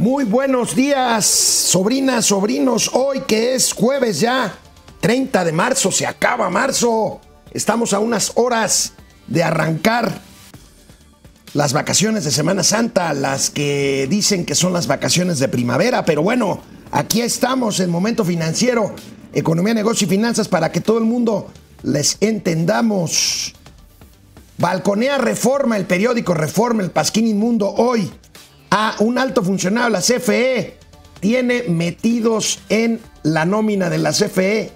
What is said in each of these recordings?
Muy buenos días, sobrinas, sobrinos. Hoy que es jueves ya, 30 de marzo, se acaba marzo. Estamos a unas horas de arrancar las vacaciones de Semana Santa, las que dicen que son las vacaciones de primavera, pero bueno, aquí estamos en momento financiero, economía, negocio y finanzas para que todo el mundo les entendamos. Balconea Reforma, el periódico Reforma, el Pasquín Inmundo, hoy a un alto funcionario de la CFE tiene metidos en la nómina de la CFE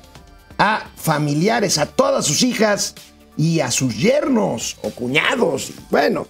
a familiares, a todas sus hijas y a sus yernos o cuñados. Bueno,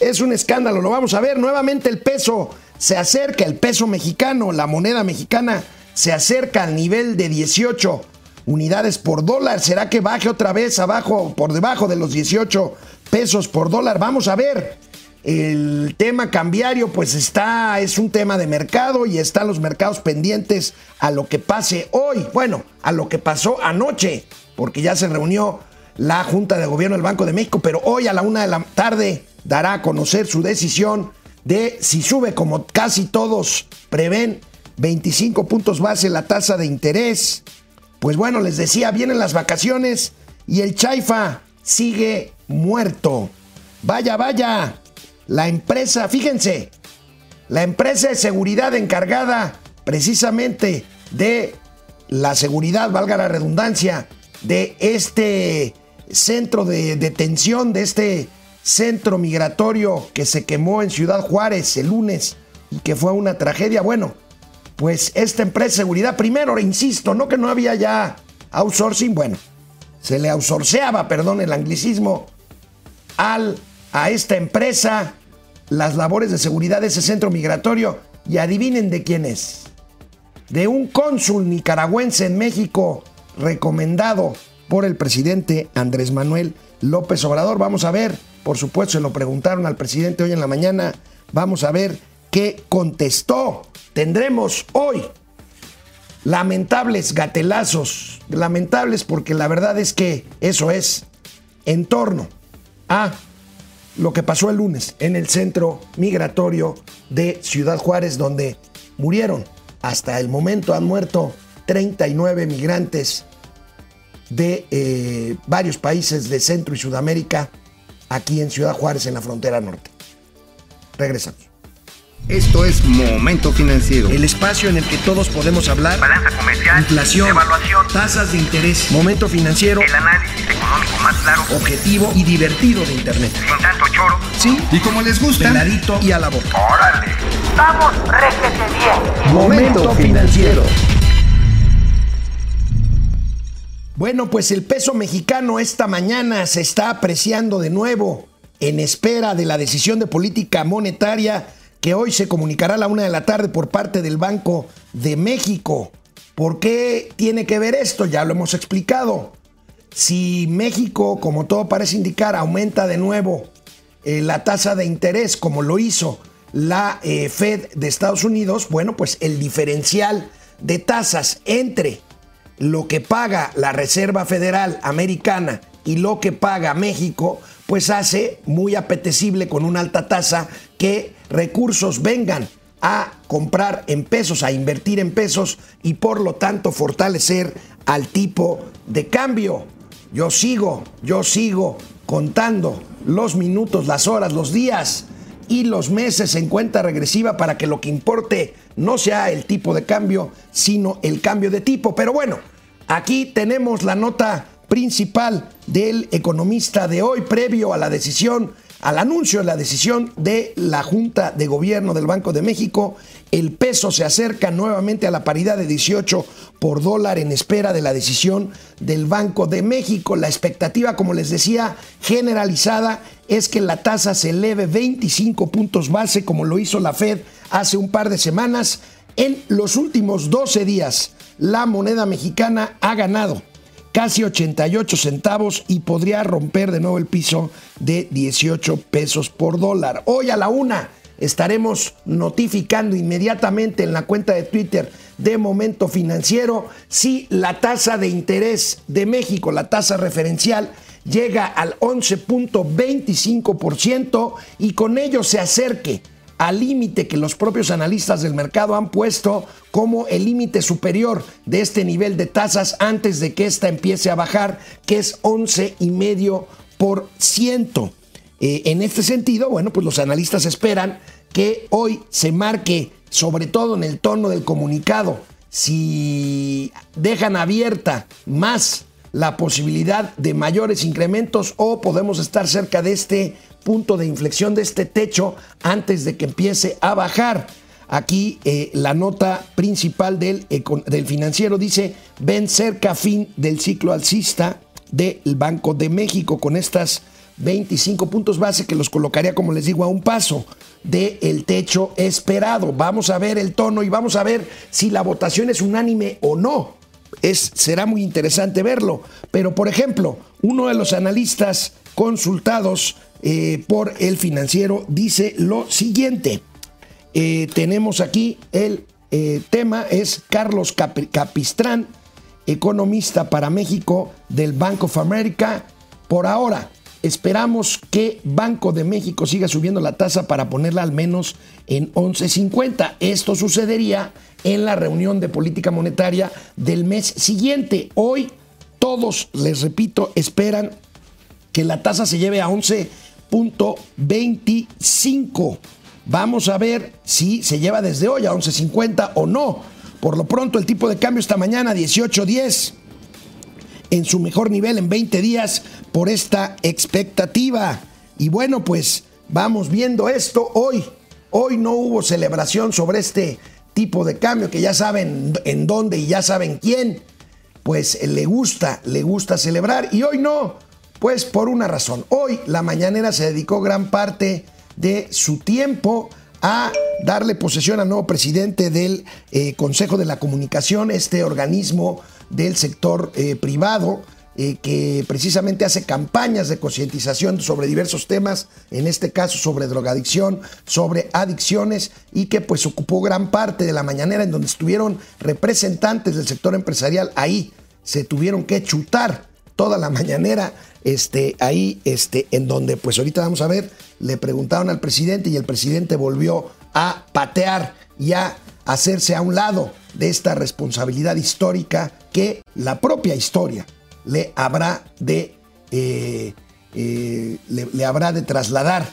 es un escándalo, lo vamos a ver. Nuevamente el peso se acerca, el peso mexicano, la moneda mexicana se acerca al nivel de 18 unidades por dólar. ¿Será que baje otra vez abajo, por debajo de los 18 pesos por dólar? Vamos a ver. El tema cambiario pues está, es un tema de mercado y están los mercados pendientes a lo que pase hoy, bueno, a lo que pasó anoche, porque ya se reunió la Junta de Gobierno del Banco de México, pero hoy a la una de la tarde dará a conocer su decisión de si sube, como casi todos prevén, 25 puntos base la tasa de interés. Pues bueno, les decía, vienen las vacaciones y el Chaifa sigue muerto. Vaya, vaya, la empresa, fíjense, la empresa de seguridad encargada precisamente de la seguridad, valga la redundancia, de este centro de detención, de este centro migratorio que se quemó en Ciudad Juárez el lunes y que fue una tragedia. Bueno, pues esta empresa de seguridad, primero, insisto, no que no había ya outsourcing, bueno, se le outsourceaba, perdón el anglicismo, al a esta empresa las labores de seguridad de ese centro migratorio y adivinen de quién es. De un cónsul nicaragüense en México recomendado por el presidente Andrés Manuel López Obrador. Vamos a ver, por supuesto, se lo preguntaron al presidente hoy en la mañana. Vamos a ver qué contestó. Tendremos hoy lamentables gatelazos, lamentables porque la verdad es que eso es en torno a lo que pasó el lunes en el centro migratorio de Ciudad Juárez, donde murieron, hasta el momento han muerto 39 migrantes de eh, varios países de Centro y Sudamérica, aquí en Ciudad Juárez, en la frontera norte. Regresamos. Esto es Momento Financiero. El espacio en el que todos podemos hablar. Balanza comercial. Inflación. Evaluación. Tasas de interés. Momento Financiero. El análisis económico más claro. Objetivo y divertido de Internet. Sin tanto choro. Sí. Y como les gusta, Peladito y a la boca. Órale. Vamos, réjete bien. Momento Financiero. Bueno, pues el peso mexicano esta mañana se está apreciando de nuevo en espera de la decisión de política monetaria que hoy se comunicará a la una de la tarde por parte del Banco de México. ¿Por qué tiene que ver esto? Ya lo hemos explicado. Si México, como todo parece indicar, aumenta de nuevo eh, la tasa de interés como lo hizo la eh, Fed de Estados Unidos, bueno, pues el diferencial de tasas entre lo que paga la Reserva Federal Americana y lo que paga México, pues hace muy apetecible con una alta tasa que recursos vengan a comprar en pesos, a invertir en pesos y por lo tanto fortalecer al tipo de cambio. Yo sigo, yo sigo contando los minutos, las horas, los días y los meses en cuenta regresiva para que lo que importe no sea el tipo de cambio, sino el cambio de tipo. Pero bueno, aquí tenemos la nota principal del economista de hoy, previo a la decisión, al anuncio de la decisión de la Junta de Gobierno del Banco de México. El peso se acerca nuevamente a la paridad de 18 por dólar en espera de la decisión del Banco de México. La expectativa, como les decía, generalizada es que la tasa se eleve 25 puntos base, como lo hizo la Fed hace un par de semanas. En los últimos 12 días, la moneda mexicana ha ganado casi 88 centavos y podría romper de nuevo el piso de 18 pesos por dólar. Hoy a la una estaremos notificando inmediatamente en la cuenta de Twitter de Momento Financiero si la tasa de interés de México, la tasa referencial, llega al 11.25% y con ello se acerque al límite que los propios analistas del mercado han puesto como el límite superior de este nivel de tasas antes de que ésta empiece a bajar, que es 11,5%. Eh, en este sentido, bueno, pues los analistas esperan que hoy se marque, sobre todo en el tono del comunicado, si dejan abierta más la posibilidad de mayores incrementos o podemos estar cerca de este punto de inflexión, de este techo, antes de que empiece a bajar. Aquí eh, la nota principal del, del financiero dice, ven cerca fin del ciclo alcista del Banco de México con estas 25 puntos base que los colocaría, como les digo, a un paso del el techo esperado. Vamos a ver el tono y vamos a ver si la votación es unánime o no. Es, será muy interesante verlo. Pero, por ejemplo, uno de los analistas consultados eh, por el financiero dice lo siguiente. Eh, tenemos aquí el eh, tema, es Carlos Capistrán, economista para México del Bank of America. Por ahora, Esperamos que Banco de México siga subiendo la tasa para ponerla al menos en 11.50. Esto sucedería en la reunión de política monetaria del mes siguiente. Hoy todos, les repito, esperan que la tasa se lleve a 11.25. Vamos a ver si se lleva desde hoy a 11.50 o no. Por lo pronto el tipo de cambio esta mañana 18.10 en su mejor nivel en 20 días por esta expectativa. Y bueno, pues vamos viendo esto hoy. Hoy no hubo celebración sobre este tipo de cambio que ya saben en dónde y ya saben quién. Pues le gusta, le gusta celebrar y hoy no. Pues por una razón. Hoy la mañanera se dedicó gran parte de su tiempo a darle posesión al nuevo presidente del eh, Consejo de la Comunicación, este organismo del sector eh, privado eh, que precisamente hace campañas de concientización sobre diversos temas, en este caso sobre drogadicción, sobre adicciones y que pues ocupó gran parte de la mañanera en donde estuvieron representantes del sector empresarial ahí, se tuvieron que chutar toda la mañanera este, ahí, este, en donde pues ahorita vamos a ver, le preguntaron al presidente y el presidente volvió a patear y a hacerse a un lado de esta responsabilidad histórica que la propia historia le habrá de, eh, eh, le, habrá de trasladar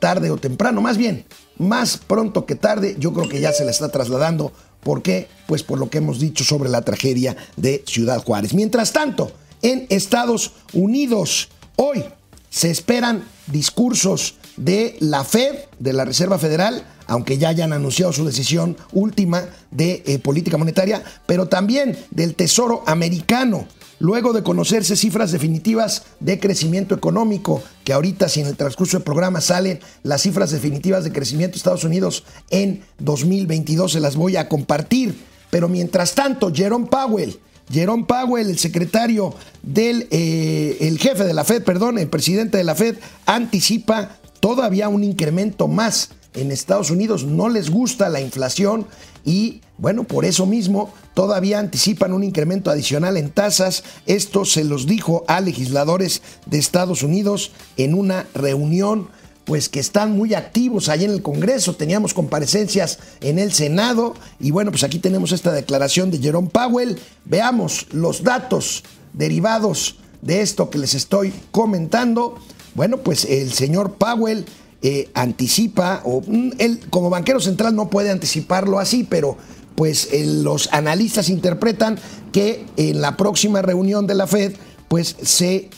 tarde o temprano, más bien, más pronto que tarde, yo creo que ya se le está trasladando. ¿Por qué? Pues por lo que hemos dicho sobre la tragedia de Ciudad Juárez. Mientras tanto, en Estados Unidos, hoy se esperan discursos de la Fed, de la Reserva Federal, aunque ya hayan anunciado su decisión última de eh, política monetaria, pero también del Tesoro americano. Luego de conocerse cifras definitivas de crecimiento económico, que ahorita si en el transcurso del programa salen las cifras definitivas de crecimiento de Estados Unidos en 2022, se las voy a compartir. Pero mientras tanto, Jerome Powell, Jerome Powell, el secretario del, eh, el jefe de la Fed, perdón, el presidente de la Fed, anticipa todavía un incremento más en Estados Unidos. No les gusta la inflación y, bueno, por eso mismo todavía anticipan un incremento adicional en tasas. Esto se los dijo a legisladores de Estados Unidos en una reunión pues que están muy activos ahí en el Congreso, teníamos comparecencias en el Senado y bueno, pues aquí tenemos esta declaración de Jerome Powell. Veamos los datos derivados de esto que les estoy comentando. Bueno, pues el señor Powell eh, anticipa, o mm, él como banquero central no puede anticiparlo así, pero pues los analistas interpretan que en la próxima reunión de la Fed pues se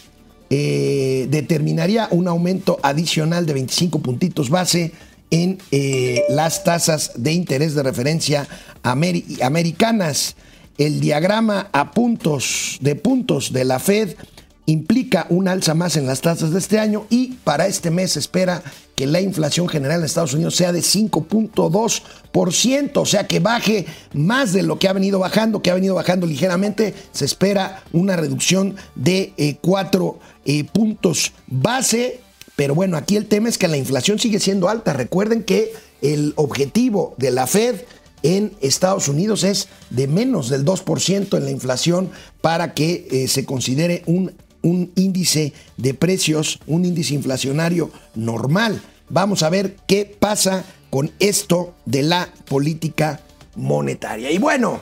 eh, determinaría un aumento adicional de 25 puntitos base en eh, las tasas de interés de referencia americanas. El diagrama a puntos de puntos de la Fed implica un alza más en las tasas de este año y para este mes espera que la inflación general en Estados Unidos sea de 5.2%, o sea que baje más de lo que ha venido bajando, que ha venido bajando ligeramente, se espera una reducción de 4 eh, puntos base, pero bueno, aquí el tema es que la inflación sigue siendo alta, recuerden que el objetivo de la Fed en Estados Unidos es de menos del 2% en la inflación para que eh, se considere un un índice de precios, un índice inflacionario normal. Vamos a ver qué pasa con esto de la política monetaria. Y bueno,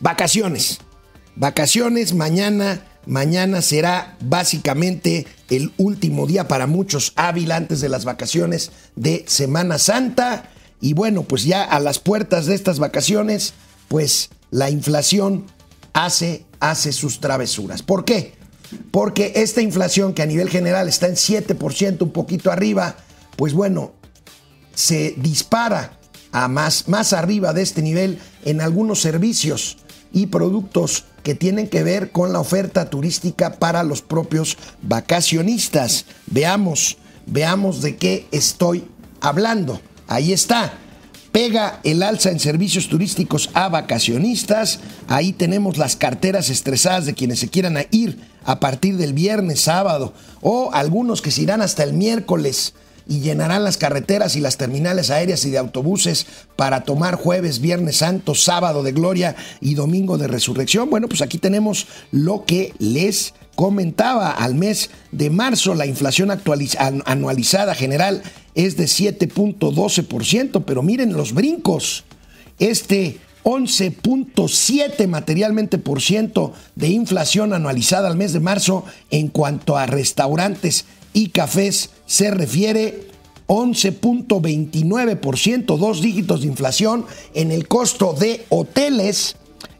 vacaciones. Vacaciones mañana. Mañana será básicamente el último día para muchos hábil antes de las vacaciones de Semana Santa. Y bueno, pues ya a las puertas de estas vacaciones, pues la inflación hace, hace sus travesuras. ¿Por qué? Porque esta inflación que a nivel general está en 7%, un poquito arriba, pues bueno, se dispara a más, más arriba de este nivel en algunos servicios y productos que tienen que ver con la oferta turística para los propios vacacionistas. Veamos, veamos de qué estoy hablando. Ahí está. Pega el alza en servicios turísticos a vacacionistas. Ahí tenemos las carteras estresadas de quienes se quieran ir a partir del viernes, sábado, o algunos que se irán hasta el miércoles y llenarán las carreteras y las terminales aéreas y de autobuses para tomar jueves, viernes santo, sábado de gloria y domingo de resurrección. Bueno, pues aquí tenemos lo que les comentaba. Al mes de marzo la inflación anualizada general es de 7.12%, pero miren los brincos. Este 11.7 materialmente por ciento de inflación anualizada al mes de marzo en cuanto a restaurantes y cafés se refiere 11.29%, dos dígitos de inflación en el costo de hoteles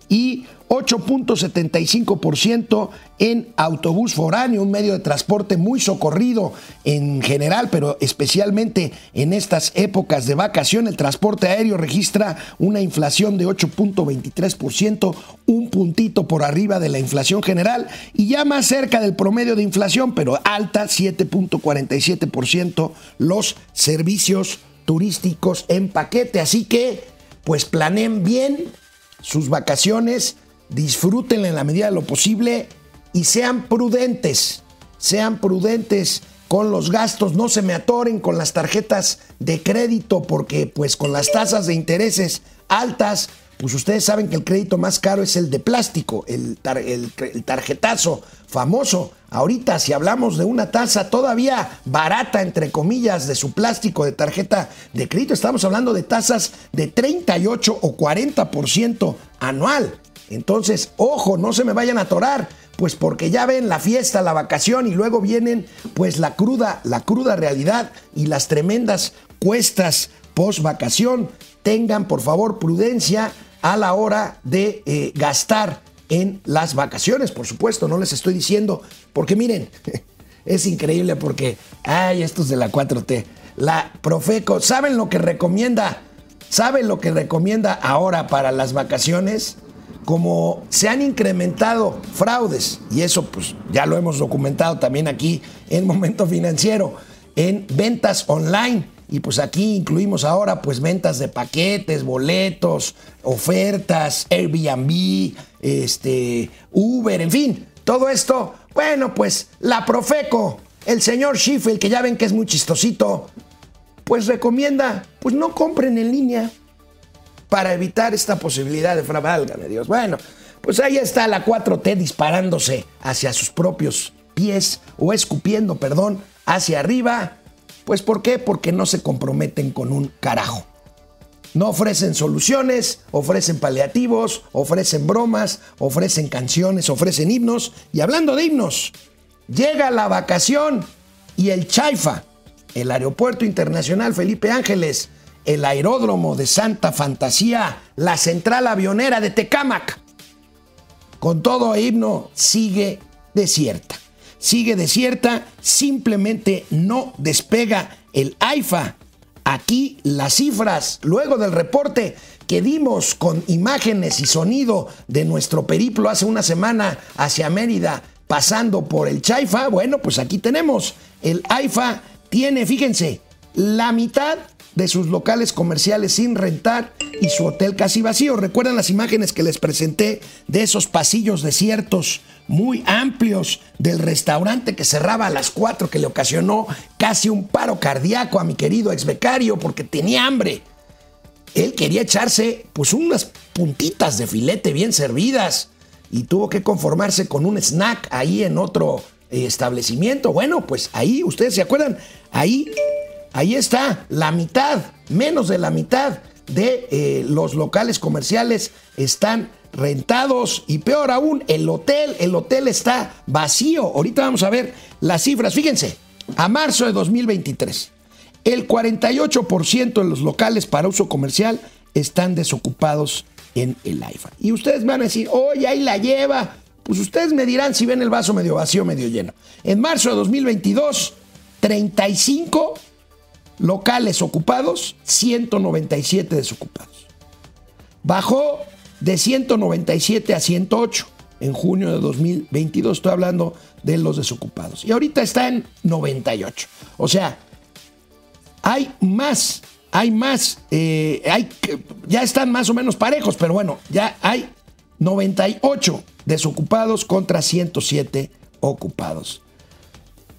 y 8.75% en autobús foráneo, un medio de transporte muy socorrido en general, pero especialmente en estas épocas de vacación. El transporte aéreo registra una inflación de 8.23%, un puntito por arriba de la inflación general y ya más cerca del promedio de inflación, pero alta, 7.47% los servicios turísticos en paquete. Así que, pues planeen bien sus vacaciones disfrútenla en la medida de lo posible y sean prudentes, sean prudentes con los gastos, no se me atoren con las tarjetas de crédito porque pues con las tasas de intereses altas, pues ustedes saben que el crédito más caro es el de plástico, el, el tarjetazo famoso. Ahorita si hablamos de una tasa todavía barata, entre comillas, de su plástico de tarjeta de crédito, estamos hablando de tasas de 38 o 40% anual. Entonces, ojo, no se me vayan a atorar, pues porque ya ven la fiesta, la vacación y luego vienen pues la cruda, la cruda realidad y las tremendas cuestas post vacación. Tengan por favor prudencia a la hora de eh, gastar en las vacaciones, por supuesto, no les estoy diciendo, porque miren, es increíble porque, ay, estos de la 4T, la Profeco, ¿saben lo que recomienda? ¿Saben lo que recomienda ahora para las vacaciones? Como se han incrementado fraudes, y eso pues ya lo hemos documentado también aquí en Momento Financiero, en ventas online, y pues aquí incluimos ahora pues ventas de paquetes, boletos, ofertas, Airbnb, este, Uber, en fin, todo esto, bueno pues la Profeco, el señor Schiffel, que ya ven que es muy chistosito, pues recomienda, pues no compren en línea para evitar esta posibilidad de fraude, Dios. Bueno, pues ahí está la 4T disparándose hacia sus propios pies o escupiendo, perdón, hacia arriba. Pues ¿por qué? Porque no se comprometen con un carajo. No ofrecen soluciones, ofrecen paliativos, ofrecen bromas, ofrecen canciones, ofrecen himnos. Y hablando de himnos, llega la vacación y el Chaifa, el Aeropuerto Internacional Felipe Ángeles, el aeródromo de Santa Fantasía, la central avionera de Tecámac. Con todo himno sigue desierta. Sigue desierta, simplemente no despega el AIFA. Aquí las cifras, luego del reporte que dimos con imágenes y sonido de nuestro periplo hace una semana hacia Mérida, pasando por el Chaifa, bueno, pues aquí tenemos. El AIFA tiene, fíjense, la mitad de sus locales comerciales sin rentar y su hotel casi vacío. ¿Recuerdan las imágenes que les presenté de esos pasillos desiertos muy amplios del restaurante que cerraba a las 4 que le ocasionó casi un paro cardíaco a mi querido ex becario porque tenía hambre? Él quería echarse pues unas puntitas de filete bien servidas y tuvo que conformarse con un snack ahí en otro eh, establecimiento. Bueno, pues ahí, ustedes se acuerdan, ahí ahí está, la mitad, menos de la mitad de eh, los locales comerciales están rentados y peor aún, el hotel, el hotel está vacío. Ahorita vamos a ver las cifras. Fíjense, a marzo de 2023, el 48% de los locales para uso comercial están desocupados en el AIFA. Y ustedes van a decir, oye, ahí la lleva. Pues ustedes me dirán si ven el vaso medio vacío, medio lleno. En marzo de 2022, 35 locales ocupados, 197 desocupados. Bajó de 197 a 108 en junio de 2022. Estoy hablando de los desocupados. Y ahorita está en 98. O sea, hay más, hay más, eh, hay, ya están más o menos parejos, pero bueno, ya hay 98 desocupados contra 107 ocupados.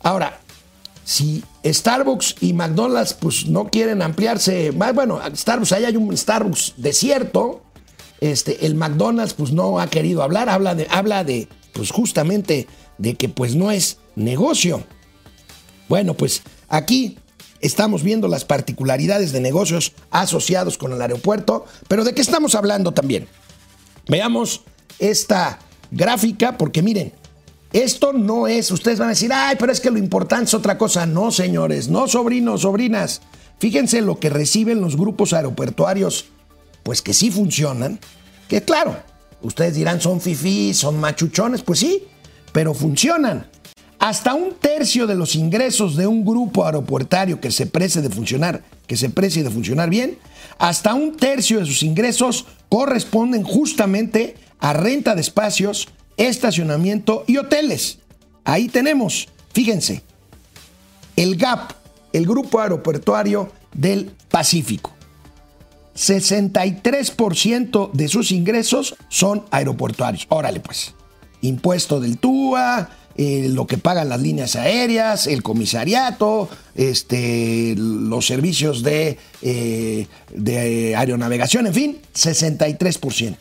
Ahora, si Starbucks y McDonald's pues no quieren ampliarse más, bueno, Starbucks, ahí hay un Starbucks desierto, este, el McDonald's pues no ha querido hablar, habla de, habla de, pues justamente de que pues no es negocio. Bueno, pues aquí estamos viendo las particularidades de negocios asociados con el aeropuerto, pero ¿de qué estamos hablando también? Veamos esta gráfica, porque miren, esto no es, ustedes van a decir, ay, pero es que lo importante es otra cosa. No, señores, no, sobrinos, sobrinas. Fíjense lo que reciben los grupos aeroportuarios, pues que sí funcionan, que claro, ustedes dirán, son fifís, son machuchones, pues sí, pero funcionan. Hasta un tercio de los ingresos de un grupo aeroportuario que se precie de funcionar, que se precie de funcionar bien, hasta un tercio de sus ingresos corresponden justamente a renta de espacios, estacionamiento y hoteles. Ahí tenemos, fíjense, el GAP, el Grupo Aeroportuario del Pacífico. 63% de sus ingresos son aeroportuarios. Órale pues, impuesto del TUA, eh, lo que pagan las líneas aéreas, el comisariato, este, los servicios de, eh, de aeronavegación, en fin, 63%.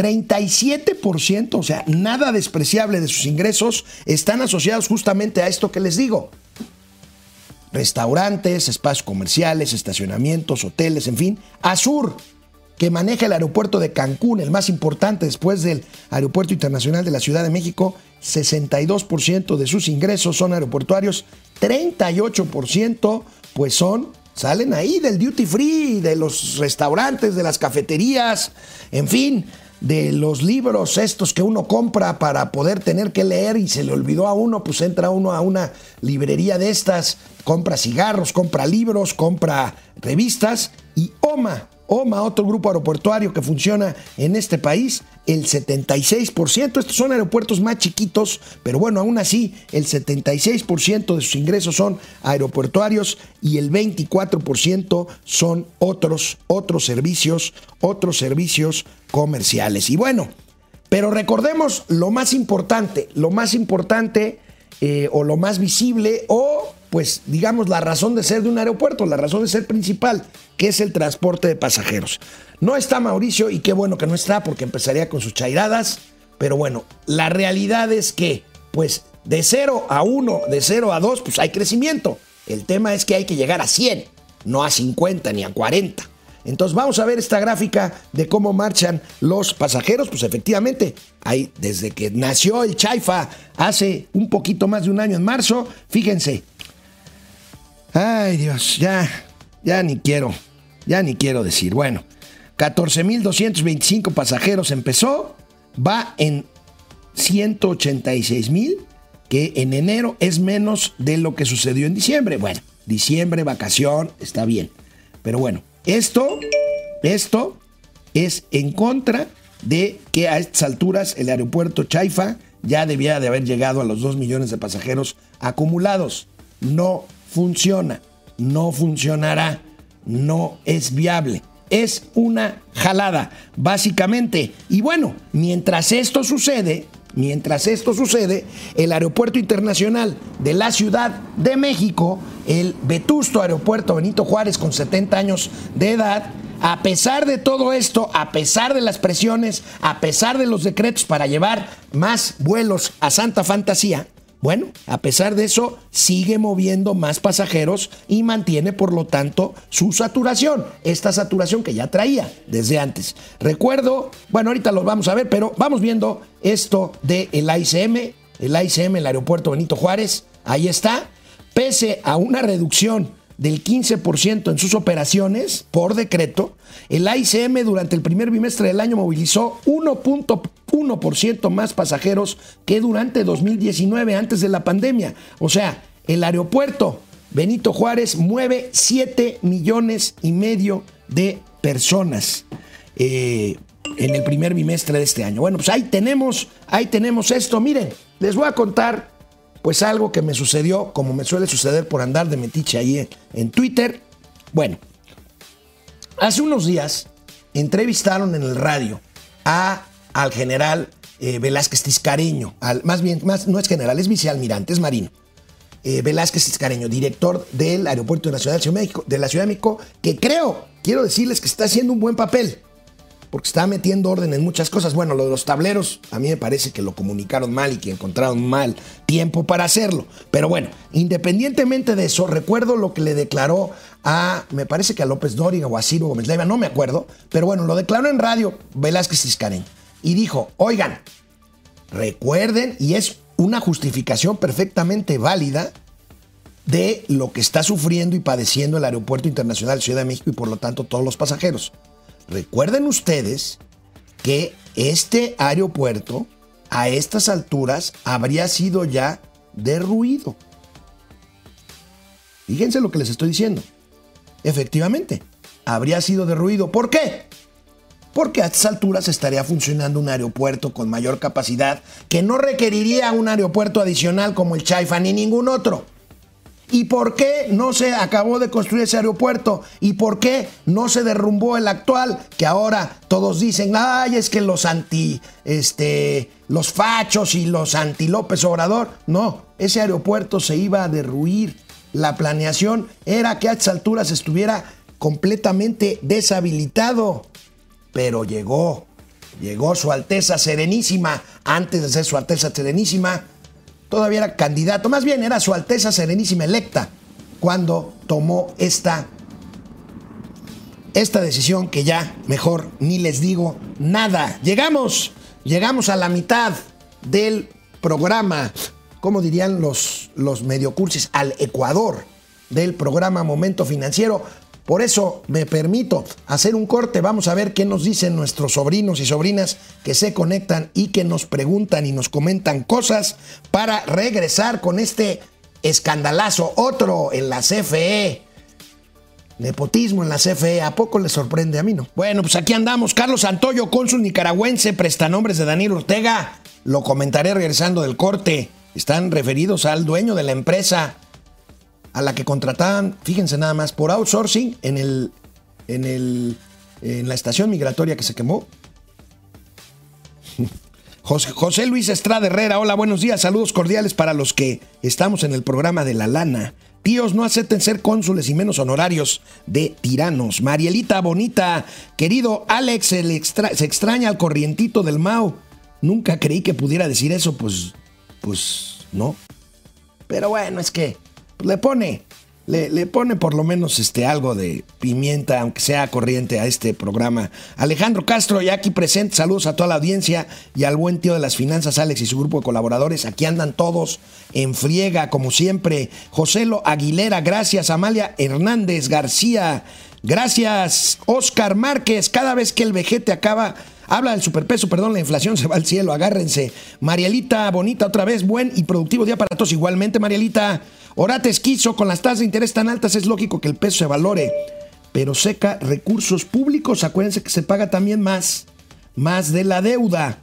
37%, o sea, nada despreciable de sus ingresos, están asociados justamente a esto que les digo. Restaurantes, espacios comerciales, estacionamientos, hoteles, en fin. Azur, que maneja el aeropuerto de Cancún, el más importante después del Aeropuerto Internacional de la Ciudad de México, 62% de sus ingresos son aeroportuarios, 38% pues son, salen ahí del duty free, de los restaurantes, de las cafeterías, en fin, de los libros estos que uno compra para poder tener que leer y se le olvidó a uno, pues entra uno a una librería de estas, compra cigarros, compra libros, compra revistas y OMA, OMA, otro grupo aeroportuario que funciona en este país, el 76%, estos son aeropuertos más chiquitos, pero bueno, aún así el 76% de sus ingresos son aeroportuarios y el 24% son otros, otros servicios, otros servicios comerciales. Y bueno, pero recordemos lo más importante, lo más importante eh, o lo más visible o pues digamos la razón de ser de un aeropuerto, la razón de ser principal, que es el transporte de pasajeros. No está Mauricio y qué bueno que no está porque empezaría con sus chairadas, pero bueno, la realidad es que pues de 0 a 1, de 0 a 2, pues hay crecimiento. El tema es que hay que llegar a 100, no a 50 ni a 40. Entonces vamos a ver esta gráfica de cómo marchan los pasajeros. Pues efectivamente, desde que nació el Chaifa hace un poquito más de un año en marzo, fíjense. Ay Dios, ya, ya ni quiero, ya ni quiero decir. Bueno, 14.225 pasajeros empezó, va en 186.000, que en enero es menos de lo que sucedió en diciembre. Bueno, diciembre, vacación, está bien. Pero bueno, esto, esto es en contra de que a estas alturas el aeropuerto Chaifa ya debía de haber llegado a los 2 millones de pasajeros acumulados. No funciona, no funcionará, no es viable. Es una jalada, básicamente. Y bueno, mientras esto sucede, Mientras esto sucede, el Aeropuerto Internacional de la Ciudad de México, el vetusto Aeropuerto Benito Juárez con 70 años de edad, a pesar de todo esto, a pesar de las presiones, a pesar de los decretos para llevar más vuelos a Santa Fantasía, Bueno, a pesar de eso, sigue moviendo más pasajeros y mantiene, por lo tanto, su saturación. Esta saturación que ya traía desde antes. Recuerdo, bueno, ahorita lo vamos a ver, pero vamos viendo esto del el ICM, el ICM, el aeropuerto Benito Juárez. Ahí está. Pese a una reducción del 15% en sus operaciones por decreto, el ICM durante el primer bimestre del año movilizó 1.1% más pasajeros que durante 2019, antes de la pandemia. O sea, el aeropuerto Benito Juárez mueve 7 millones y medio de personas. Eh, en el primer bimestre de este año. Bueno, pues ahí tenemos, ahí tenemos esto. Miren, les voy a contar pues algo que me sucedió, como me suele suceder por andar de metiche ahí en Twitter. Bueno, hace unos días entrevistaron en el radio a, al general eh, Velázquez Tiscareño, más bien, más, no es general, es vicealmirante, es marino. Eh, Velázquez Tiscareño, director del Aeropuerto de la Ciudad de México, de la Ciudad de México, que creo, quiero decirles que está haciendo un buen papel porque está metiendo orden en muchas cosas. Bueno, lo de los tableros, a mí me parece que lo comunicaron mal y que encontraron mal tiempo para hacerlo. Pero bueno, independientemente de eso, recuerdo lo que le declaró a, me parece que a López Dóriga o a Ciro Gómez Leiva, no me acuerdo, pero bueno, lo declaró en radio Velázquez Iscareñ y dijo, oigan, recuerden, y es una justificación perfectamente válida de lo que está sufriendo y padeciendo el Aeropuerto Internacional de Ciudad de México y por lo tanto todos los pasajeros. Recuerden ustedes que este aeropuerto a estas alturas habría sido ya derruido. Fíjense lo que les estoy diciendo. Efectivamente, habría sido derruido. ¿Por qué? Porque a estas alturas estaría funcionando un aeropuerto con mayor capacidad que no requeriría un aeropuerto adicional como el Chaifa ni ningún otro. ¿Y por qué no se acabó de construir ese aeropuerto? ¿Y por qué no se derrumbó el actual? Que ahora todos dicen, ay, es que los anti, este, los fachos y los anti López Obrador. No, ese aeropuerto se iba a derruir. La planeación era que a estas alturas estuviera completamente deshabilitado. Pero llegó, llegó Su Alteza Serenísima, antes de ser Su Alteza Serenísima, todavía era candidato, más bien era su Alteza Serenísima electa cuando tomó esta, esta decisión que ya mejor ni les digo nada. Llegamos, llegamos a la mitad del programa, como dirían los, los mediocursis, al Ecuador del programa Momento Financiero. Por eso me permito hacer un corte. Vamos a ver qué nos dicen nuestros sobrinos y sobrinas que se conectan y que nos preguntan y nos comentan cosas para regresar con este escandalazo, otro en la CFE. Nepotismo en la CFE, ¿a poco le sorprende a mí, no? Bueno, pues aquí andamos. Carlos Santoyo, cónsul nicaragüense, prestanombres de Daniel Ortega. Lo comentaré regresando del corte. Están referidos al dueño de la empresa a la que contrataban, fíjense nada más, por outsourcing en, el, en, el, en la estación migratoria que se quemó. José, Luis Estrada Herrera, hola, buenos días, saludos cordiales para los que estamos en el programa de La Lana. Tíos, no acepten ser cónsules y menos honorarios de tiranos. Marielita Bonita, querido Alex, se, se extraña al corrientito del Mao. Nunca creí que pudiera decir eso, pues, pues no. Pero bueno, es que le pone, le, pone por lo menos este, algo de pimienta, aunque sea corriente, a este programa. Alejandro Castro, ya aquí presente, saludos a toda la audiencia y al buen tío de las finanzas, Alex y su grupo de colaboradores. Aquí andan todos en friega, como siempre. Joselo Aguilera, gracias. Amalia Hernández García, gracias. Oscar Márquez, cada vez que el vejete acaba Habla del superpeso, perdón, la inflación se va al cielo, agárrense. Marielita, bonita otra vez, buen y productivo día para todos. Igualmente, Marielita, Orates quiso, con las tasas de interés tan altas es lógico que el peso se valore, pero seca recursos públicos. Acuérdense que se paga también más, más de la deuda.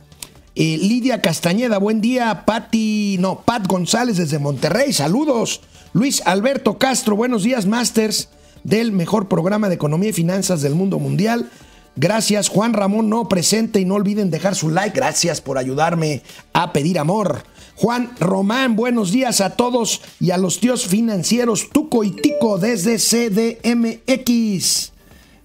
Eh, Lidia Castañeda, buen día. Pati, no, Pat González desde Monterrey, saludos. Luis Alberto Castro, buenos días, Masters del mejor programa de economía y finanzas del mundo mundial. Gracias Juan Ramón, no presente y no olviden dejar su like. Gracias por ayudarme a pedir amor. Juan Román, buenos días a todos y a los tíos financieros Tuco y Tico desde CDMX.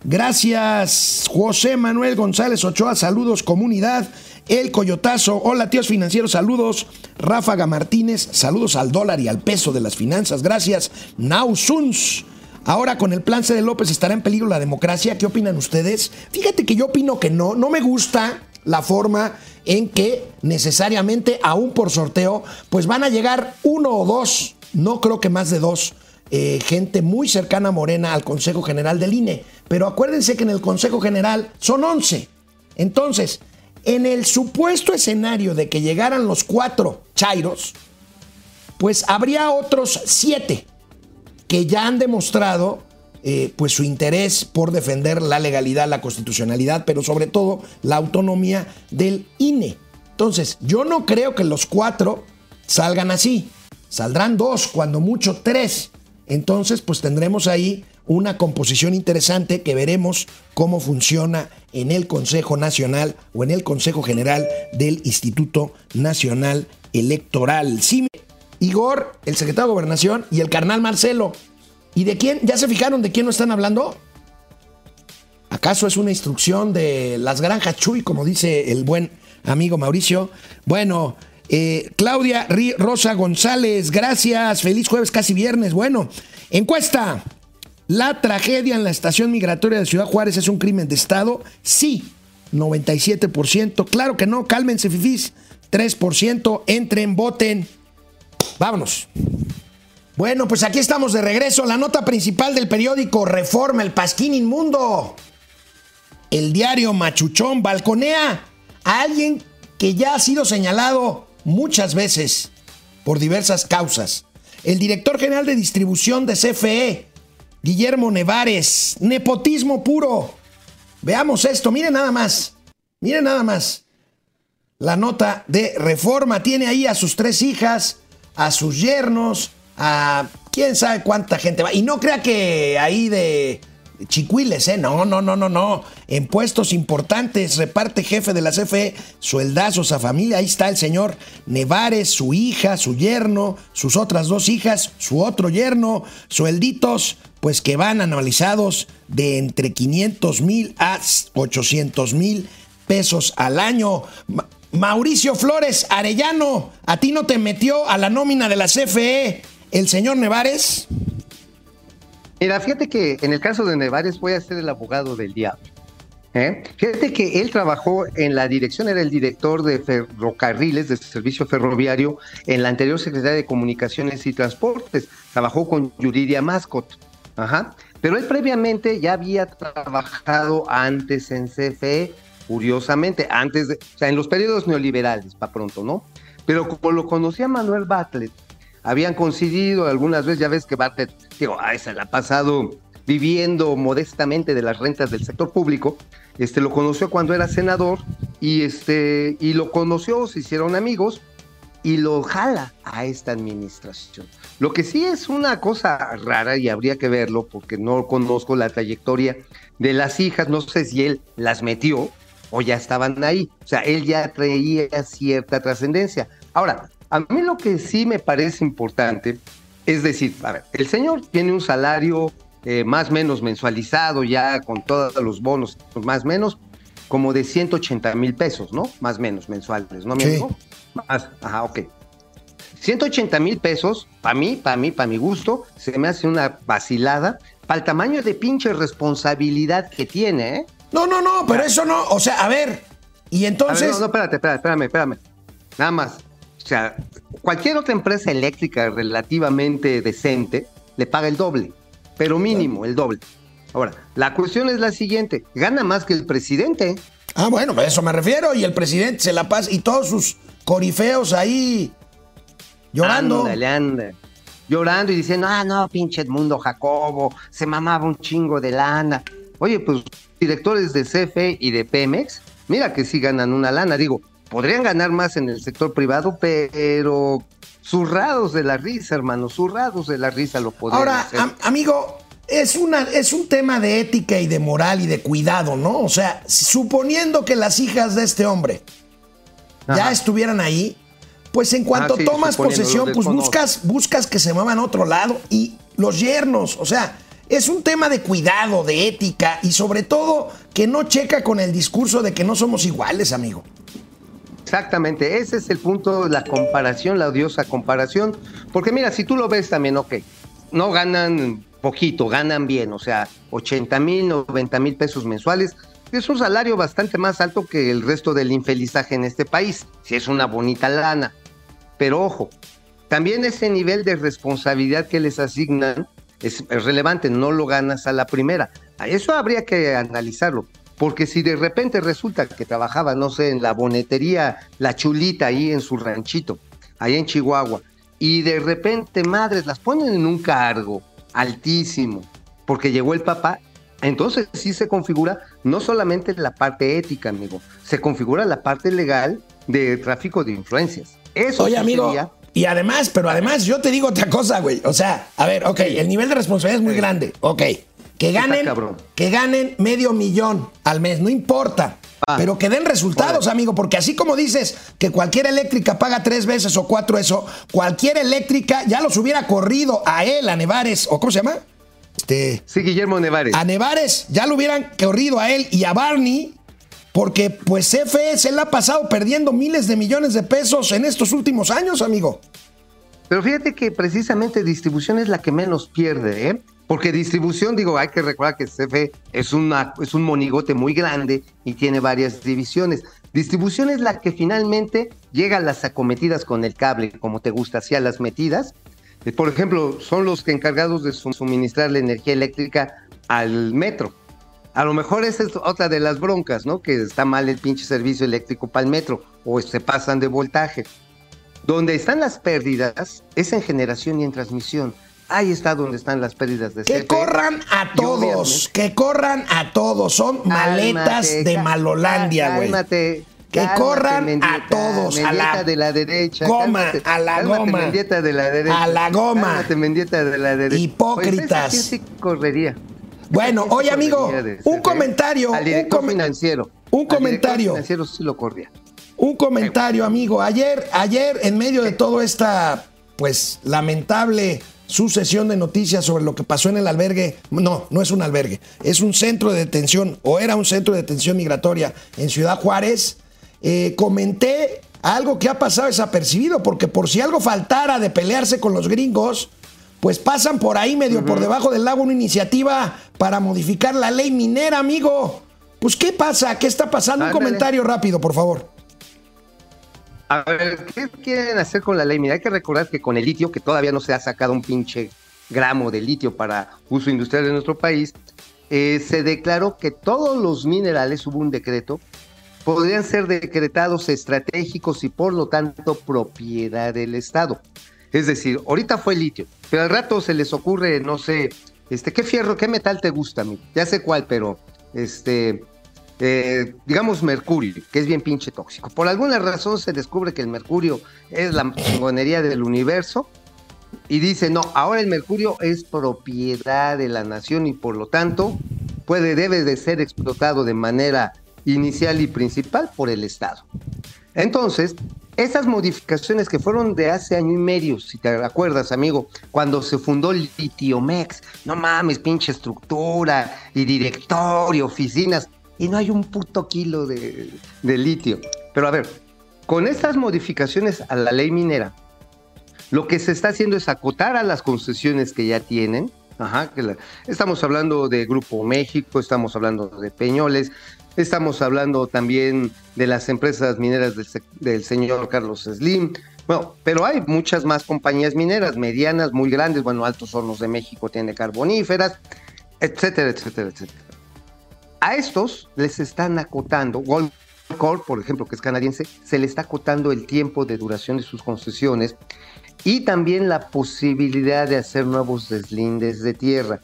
Gracias José Manuel González Ochoa, saludos comunidad. El Coyotazo, hola tíos financieros, saludos. Ráfaga Martínez, saludos al dólar y al peso de las finanzas, gracias. Nausuns. Ahora con el plan C de López estará en peligro la democracia. ¿Qué opinan ustedes? Fíjate que yo opino que no. No me gusta la forma en que necesariamente, aún por sorteo, pues van a llegar uno o dos, no creo que más de dos, eh, gente muy cercana a Morena al Consejo General del INE. Pero acuérdense que en el Consejo General son 11. Entonces, en el supuesto escenario de que llegaran los cuatro Chairos, pues habría otros siete que ya han demostrado eh, pues su interés por defender la legalidad, la constitucionalidad, pero sobre todo la autonomía del INE. Entonces, yo no creo que los cuatro salgan así. Saldrán dos, cuando mucho tres. Entonces, pues tendremos ahí una composición interesante que veremos cómo funciona en el Consejo Nacional o en el Consejo General del Instituto Nacional Electoral. Sí, Igor, el secretario de Gobernación, y el carnal Marcelo. ¿Y de quién? ¿Ya se fijaron de quién no están hablando? ¿Acaso es una instrucción de las granjas Chuy, como dice el buen amigo Mauricio? Bueno, eh, Claudia Rosa González, gracias. Feliz jueves, casi viernes. Bueno, encuesta. ¿La tragedia en la estación migratoria de Ciudad Juárez es un crimen de Estado? Sí, 97%. Claro que no, cálmense, fifís. 3%, entren, voten. Vámonos. Bueno, pues aquí estamos de regreso. La nota principal del periódico Reforma, el Pasquín Inmundo. El diario Machuchón balconea a alguien que ya ha sido señalado muchas veces por diversas causas. El director general de distribución de CFE, Guillermo Nevares, nepotismo puro. Veamos esto, miren nada más, miren nada más. La nota de reforma tiene ahí a sus tres hijas, a sus yernos, a quién sabe cuánta gente va. Y no crea que ahí de chicuiles, ¿eh? No, no, no, no, no. En puestos importantes, reparte jefe de la CFE, sueldazos a familia. Ahí está el señor Nevares, su hija, su yerno, sus otras dos hijas, su otro yerno, suelditos, pues que van analizados de entre 500 mil a 800 mil pesos al año. Mauricio Flores Arellano, ¿a ti no te metió a la nómina de la CFE el señor Nevares? Mira, fíjate que en el caso de Nevares voy a ser el abogado del diablo. ¿eh? Fíjate que él trabajó en la dirección, era el director de ferrocarriles, de servicio ferroviario, en la anterior Secretaría de Comunicaciones y Transportes. Trabajó con Yuridia Mascot. Ajá. Pero él previamente ya había trabajado antes en CFE, curiosamente, antes de, o sea, en los periodos neoliberales, para pronto, ¿no? Pero como lo conocía Manuel Bartlett, habían coincidido algunas veces, ya ves que Bartlett, digo, ay, se la ha pasado viviendo modestamente de las rentas del sector público, este, lo conoció cuando era senador y, este, y lo conoció, se hicieron amigos y lo jala a esta administración. Lo que sí es una cosa rara y habría que verlo porque no conozco la trayectoria de las hijas, no sé si él las metió o ya estaban ahí, o sea, él ya traía cierta trascendencia. Ahora, a mí lo que sí me parece importante es decir, a ver, el señor tiene un salario eh, más o menos mensualizado ya con todos los bonos, más o menos como de 180 mil pesos, ¿no? Más o menos mensuales, ¿no, amigo? Sí. Más, ajá, ok. 180 mil pesos, para mí, para mí, para mi gusto, se me hace una vacilada para el tamaño de pinche responsabilidad que tiene, ¿eh? No, no, no, pero eso no, o sea, a ver, y entonces... no, no, espérate, espérate, espérame, espérame. Nada más, o sea, cualquier otra empresa eléctrica relativamente decente le paga el doble, pero mínimo el doble. Ahora, la cuestión es la siguiente, gana más que el presidente. Ah, bueno, a eso me refiero, y el presidente se la pasa, y todos sus corifeos ahí llorando. Ándale, anda. Llorando y diciendo, ah, no, pinche Edmundo Jacobo, se mamaba un chingo de lana. Oye, pues directores de CFE y de Pemex, mira que sí ganan una lana. Digo, podrían ganar más en el sector privado, pero zurrados de la risa, hermano, zurrados de la risa lo podrían Ahora, amigo, es, una, es un tema de ética y de moral y de cuidado, ¿no? O sea, suponiendo que las hijas de este hombre ya estuvieran ahí, pues en cuanto Ah, sí, tomas posesión, pues buscas, buscas que se muevan a otro lado y los yernos, o sea, es un tema de cuidado, de ética y sobre todo que no checa con el discurso de que no somos iguales, amigo. Exactamente, ese es el punto, la comparación, la odiosa comparación. Porque mira, si tú lo ves también, ok, no ganan poquito, ganan bien, o sea, 80 mil, 90 mil pesos mensuales. Es un salario bastante más alto que el resto del infelizaje en este país, si es una bonita lana. Pero ojo, también ese nivel de responsabilidad que les asignan es, relevante, no lo ganas a la primera. Eso habría que analizarlo. Porque si de repente resulta que trabajaba, no sé, en la bonetería La Chulita ahí en su ranchito, ahí en Chihuahua, y de repente, madres, las ponen en un cargo altísimo, porque llegó el papá, entonces sí se configura no solamente la parte ética, amigo, se configura la parte legal de tráfico de influencias. Eso Oye, sí amigo, sería- y además, pero además yo te digo otra cosa, güey. O sea, a ver, ok, el nivel de responsabilidad es muy grande, ok. Que ganen, que ganen medio millón al mes, no importa. Ah, pero que den resultados, amigo, porque así como dices que cualquier eléctrica paga tres veces o cuatro eso, cualquier eléctrica ya los hubiera corrido a él, a Nevares, o ¿cómo se llama? Este, Sí, Guillermo Nevares. a Nevares ya lo hubieran corrido a él y a Barney, porque pues CFE se le ha pasado perdiendo miles de millones de pesos en estos últimos años, amigo. Pero fíjate que precisamente distribución es la que menos pierde, ¿eh? Porque distribución, digo, hay que recordar que CFE es, una, es un monigote muy grande y tiene varias divisiones. Distribución es la que finalmente llega a las acometidas con el cable, como te gusta, hacia las metidas. Eh, Por ejemplo, son los que encargados de su- suministrar la energía eléctrica al metro. A lo mejor esa es otra de las broncas, ¿no? Que está mal el pinche servicio eléctrico para el metro o se pasan de voltaje. Donde están las pérdidas es en generación y en transmisión. Ahí está donde están las pérdidas de Que CFE. corran a todos, que corran a todos. Son maletas de Malolandia, güey. Cálmate. Que cálmate, corran a todos, a la de la derecha. goma, cálmate, a la goma. Mendieta de la derecha. A la goma. Mendieta de la derecha. Hipócritas. Pues sí correría. Bueno, oye, amigo, un CFE. comentario, Al un come- financiero. un Al comentario. financiero sí lo corría. Un comentario, amigo. Ayer, ayer, en medio de toda esta, pues, lamentable sucesión de noticias sobre lo que pasó en el albergue, no, no es un albergue, es un centro de detención, o era un centro de detención migratoria en Ciudad Juárez, eh, comenté algo que ha pasado desapercibido, porque por si algo faltara de pelearse con los gringos, pues pasan por ahí medio por debajo del lago una iniciativa para modificar la ley minera, amigo. Pues, ¿qué pasa? ¿Qué está pasando? Un comentario rápido, por favor. A ver, ¿qué quieren hacer con la ley? Mira, hay que recordar que con el litio, que todavía no se ha sacado un pinche gramo de litio para uso industrial en nuestro país, eh, se declaró que todos los minerales, hubo un decreto, podrían ser decretados estratégicos y por lo tanto propiedad del Estado. Es decir, ahorita fue litio, pero al rato se les ocurre, no sé, este, ¿qué fierro, qué metal te gusta? Ya sé cuál, pero este, eh, digamos mercurio, que es bien pinche tóxico. Por alguna razón se descubre que el mercurio es la chingonería del universo y dice, no, ahora el mercurio es propiedad de la nación y por lo tanto puede, debe de ser explotado de manera inicial y principal por el Estado. Entonces, esas modificaciones que fueron de hace año y medio, si te acuerdas, amigo, cuando se fundó Litiomex, no mames, pinche estructura y directorio, oficinas, y no hay un puto kilo de, litio. Pero a ver, con estas modificaciones a la ley minera, lo que se está haciendo es acotar a las concesiones que ya tienen. Ajá, que estamos hablando de Grupo México, estamos hablando de Peñoles, estamos hablando también de las empresas mineras del, del señor Carlos Slim. Bueno, pero hay muchas más compañías mineras, medianas, muy grandes. Bueno, Altos Hornos de México tiene carboníferas, etcétera, etcétera, etcétera. A estos les están acotando, Goldcorp, por ejemplo, que es canadiense, se le está acotando el tiempo de duración de sus concesiones y también la posibilidad de hacer nuevos deslindes de tierra.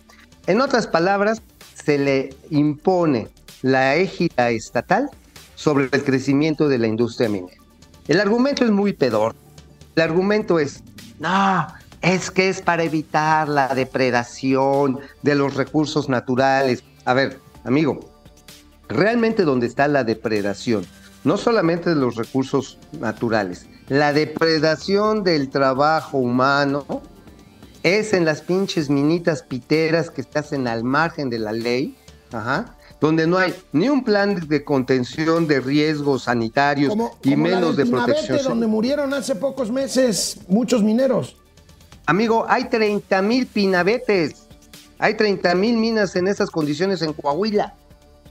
En otras palabras, se le impone la égida estatal sobre el crecimiento de la industria minera. El argumento es muy pedor. El argumento es, no, es que es para evitar la depredación de los recursos naturales. A ver, amigo, realmente donde está la depredación, no solamente de los recursos naturales, la depredación del trabajo humano es en las pinches minitas piteras que se hacen al margen de la ley, ajá, donde no hay ni un plan de contención de riesgos sanitarios Como, y como menos de protección. donde murieron hace pocos meses muchos mineros. Amigo, hay 30 mil pinabetes, hay 30 mil minas en esas condiciones en Coahuila.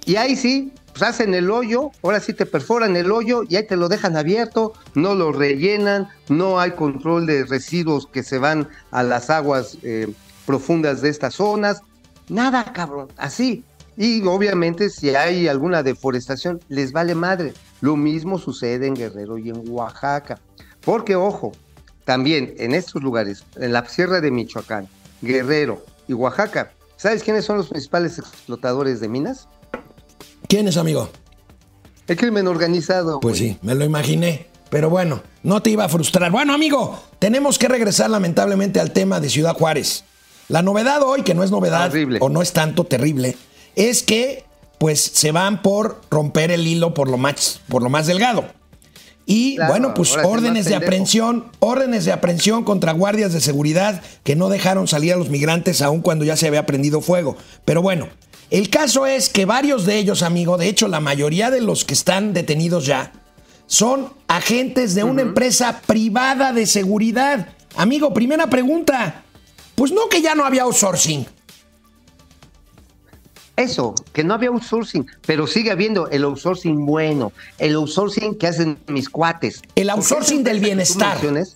Y ahí sí, pues hacen el hoyo, ahora sí te perforan el hoyo y ahí te lo dejan abierto, no lo rellenan, no hay control de residuos que se van a las aguas eh, profundas de estas zonas, nada cabrón, así. Y obviamente si hay alguna deforestación, les vale madre. Lo mismo sucede en Guerrero y en Oaxaca. Porque ojo, también en estos lugares, en la sierra de Michoacán, Guerrero y Oaxaca, ¿sabes quiénes son los principales explotadores de minas? ¿Quién es, amigo? El crimen organizado. Pues güey. sí, me lo imaginé. Pero bueno, no te iba a frustrar. Bueno, amigo, tenemos que regresar lamentablemente al tema de Ciudad Juárez. La novedad hoy, que no es novedad Horrible. o no es tanto terrible, es que pues se van por romper el hilo por lo más, por lo más delgado. Y Claro, bueno, pues órdenes de aprehensión, órdenes de aprehensión contra guardias de seguridad que no dejaron salir a los migrantes aun cuando ya se había prendido fuego. Pero bueno, el caso es que varios de ellos, amigo, de hecho la mayoría de los que están detenidos ya, son agentes de una empresa privada de seguridad. Amigo, primera pregunta. Pues no que ya no había outsourcing. Eso, que no había outsourcing, pero sigue habiendo el outsourcing bueno, el outsourcing que hacen mis cuates. El outsourcing del bienestar. mencionas,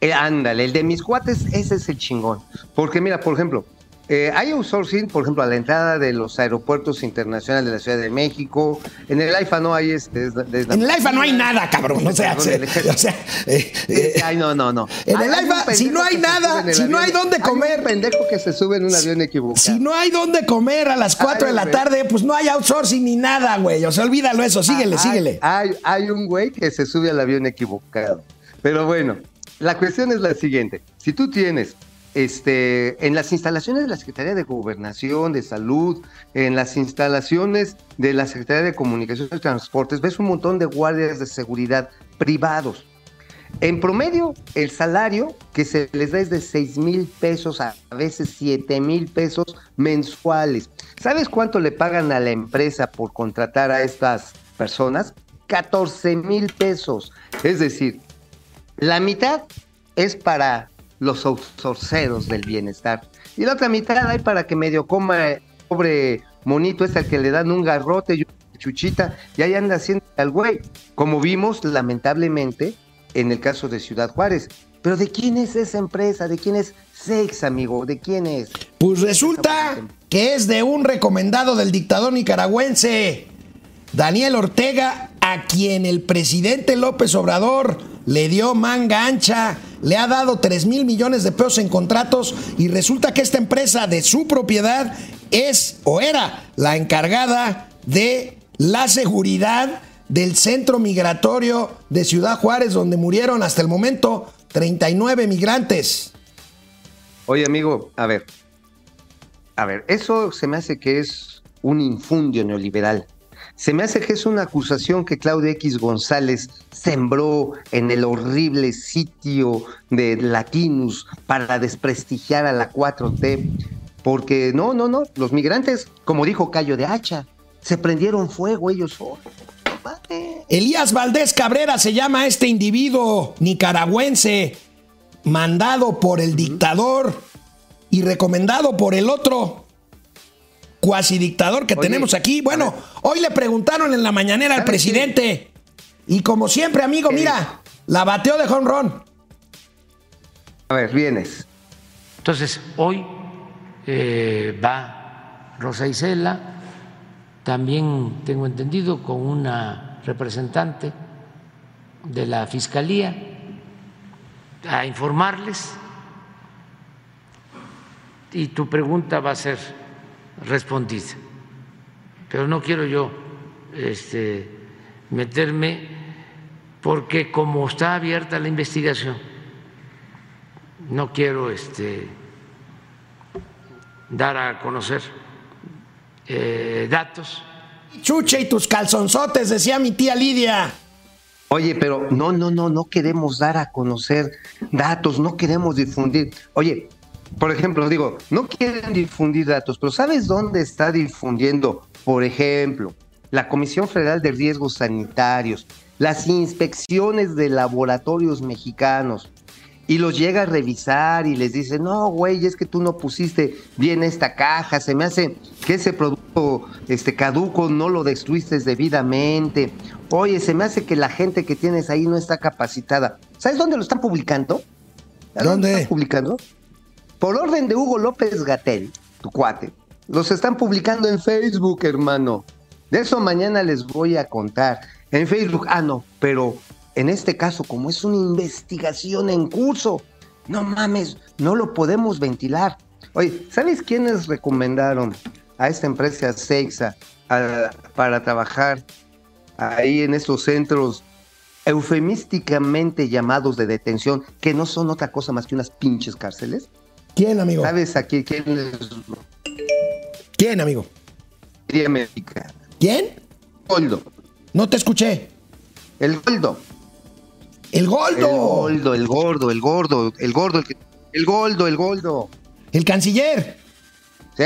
eh, ándale, el de mis cuates, ese es el chingón. Porque mira, por ejemplo, eh, hay outsourcing, por ejemplo, a la entrada de los aeropuertos internacionales de la Ciudad de México. En el AIFA no hay este. En el AIFA no hay nada, cabrón. O sea, se- o sea, eh, eh, Ay, no, no, no. En el AIFA, si no hay nada, si no hay dónde un comer. pendejo que se sube en un avión equivocado. si no hay dónde comer a las 4 de la güey. tarde, pues no hay outsourcing ni nada, güey. O sea, olvídalo eso. Síguele, Ah, síguele. Hay, hay un güey que se sube al avión equivocado. Pero bueno, la cuestión es la siguiente. Si tú tienes este, en las instalaciones de la Secretaría de Gobernación, de Salud, en las instalaciones de la Secretaría de Comunicaciones y Transportes, ves un montón de guardias de seguridad privados. En promedio, el salario que se les da es de 6 mil pesos, a veces 7 mil pesos mensuales. ¿Sabes cuánto le pagan a la empresa por contratar a estas personas? 14 mil pesos. Es decir, la mitad es para los outsourceros del bienestar. Y la otra mitad hay para que medio coma el pobre monito es al que le dan un garrote y una chuchita y ahí anda haciendo al güey. Como vimos, lamentablemente, en el caso de Ciudad Juárez. Pero ¿de quién es esa empresa? ¿De quién es Sex, amigo? ¿De quién es? Pues resulta que es de un recomendado del dictador nicaragüense, Daniel Ortega, a quien el presidente López Obrador le dio manga ancha, le ha dado 3 mil millones de pesos en contratos y resulta que esta empresa de su propiedad es o era la encargada de la seguridad del centro migratorio de Ciudad Juárez, donde murieron hasta el momento 39 migrantes. Oye, amigo, a ver. A ver, eso se me hace que es un infundio neoliberal. Se me hace que es una acusación que Claudia X González sembró en el horrible sitio de Latinus para desprestigiar a la 4T. Porque no, no, no, los migrantes, como dijo Cayo de Hacha, se prendieron fuego ellos solos. Vale. Elías Valdés Cabrera se llama este individuo nicaragüense, mandado por el dictador y recomendado por el otro cuasi dictador que Oye, tenemos aquí. Bueno, hoy le preguntaron en la mañanera al ¿Sabes presidente y como siempre, amigo, ¿Qué mira, la bateó de jonrón. A ver, vienes. Entonces, hoy eh, va Rosa Isela, también tengo entendido con una representante de la Fiscalía a informarles y tu pregunta va a ser respondida. Pero no quiero yo este, meterme porque como está abierta la investigación, no quiero este, dar a conocer eh, datos. Chuche y tus calzonzotes, decía mi tía Lidia. Oye, pero no, no, no, no queremos dar a conocer datos, no queremos difundir. Oye, por ejemplo, digo, no quieren difundir datos, pero ¿sabes dónde está difundiendo, por ejemplo, la Comisión Federal de Riesgos Sanitarios, las inspecciones de laboratorios mexicanos? Y los llega a revisar y les dice, no, güey, es que tú no pusiste bien esta caja, se me hace que ese producto este, caduco no lo destruiste debidamente. Oye, se me hace que la gente que tienes ahí no está capacitada. ¿Sabes dónde lo están publicando? ¿Sabes ¿Dónde? lo están publicando? Por orden de Hugo López Gatel, tu cuate, los están publicando en Facebook, hermano. De eso mañana les voy a contar. En Facebook, ah, no, pero en este caso, como es una investigación en curso, no mames, no lo podemos ventilar. Oye, ¿sabes quiénes recomendaron a esta empresa Seixa a- para trabajar ahí en estos centros eufemísticamente llamados de detención, que no son otra cosa más que unas pinches cárceles? ¿Quién, amigo? ¿Sabes aquí quién les ¿Quién, amigo? mexicana? ¿Quién? Goldo. No te escuché. El Goldo. El El Goldo. Goldo, el gordo, el gordo, el gordo, el, que- el Goldo, el Goldo. El canciller. ¿Sí?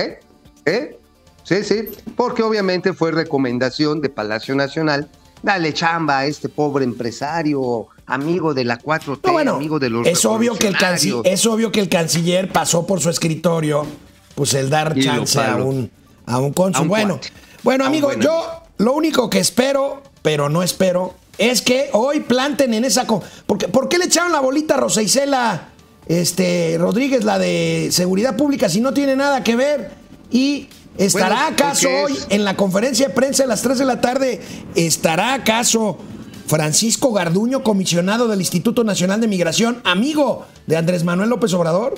¿Eh? Sí, sí. Porque obviamente fue recomendación de Palacio Nacional. Dale chamba a este pobre empresario, amigo de la 4T, No, bueno, amigo de los es obvio que el es obvio que el canciller pasó por su escritorio, pues el dar Y chance a un a un cónsul. Bueno, cuate. bueno, amigo, yo lo único que espero, pero no espero, es que hoy planten en esa porque ¿por qué le echaron la bolita a Rosa Isela este Rodríguez la de seguridad pública si no tiene nada que ver y ¿Estará Bueno, acaso hoy en la conferencia de prensa a las 3 de la tarde? ¿Estará acaso Francisco Garduño, comisionado del Instituto Nacional de Migración, amigo de Andrés Manuel López Obrador?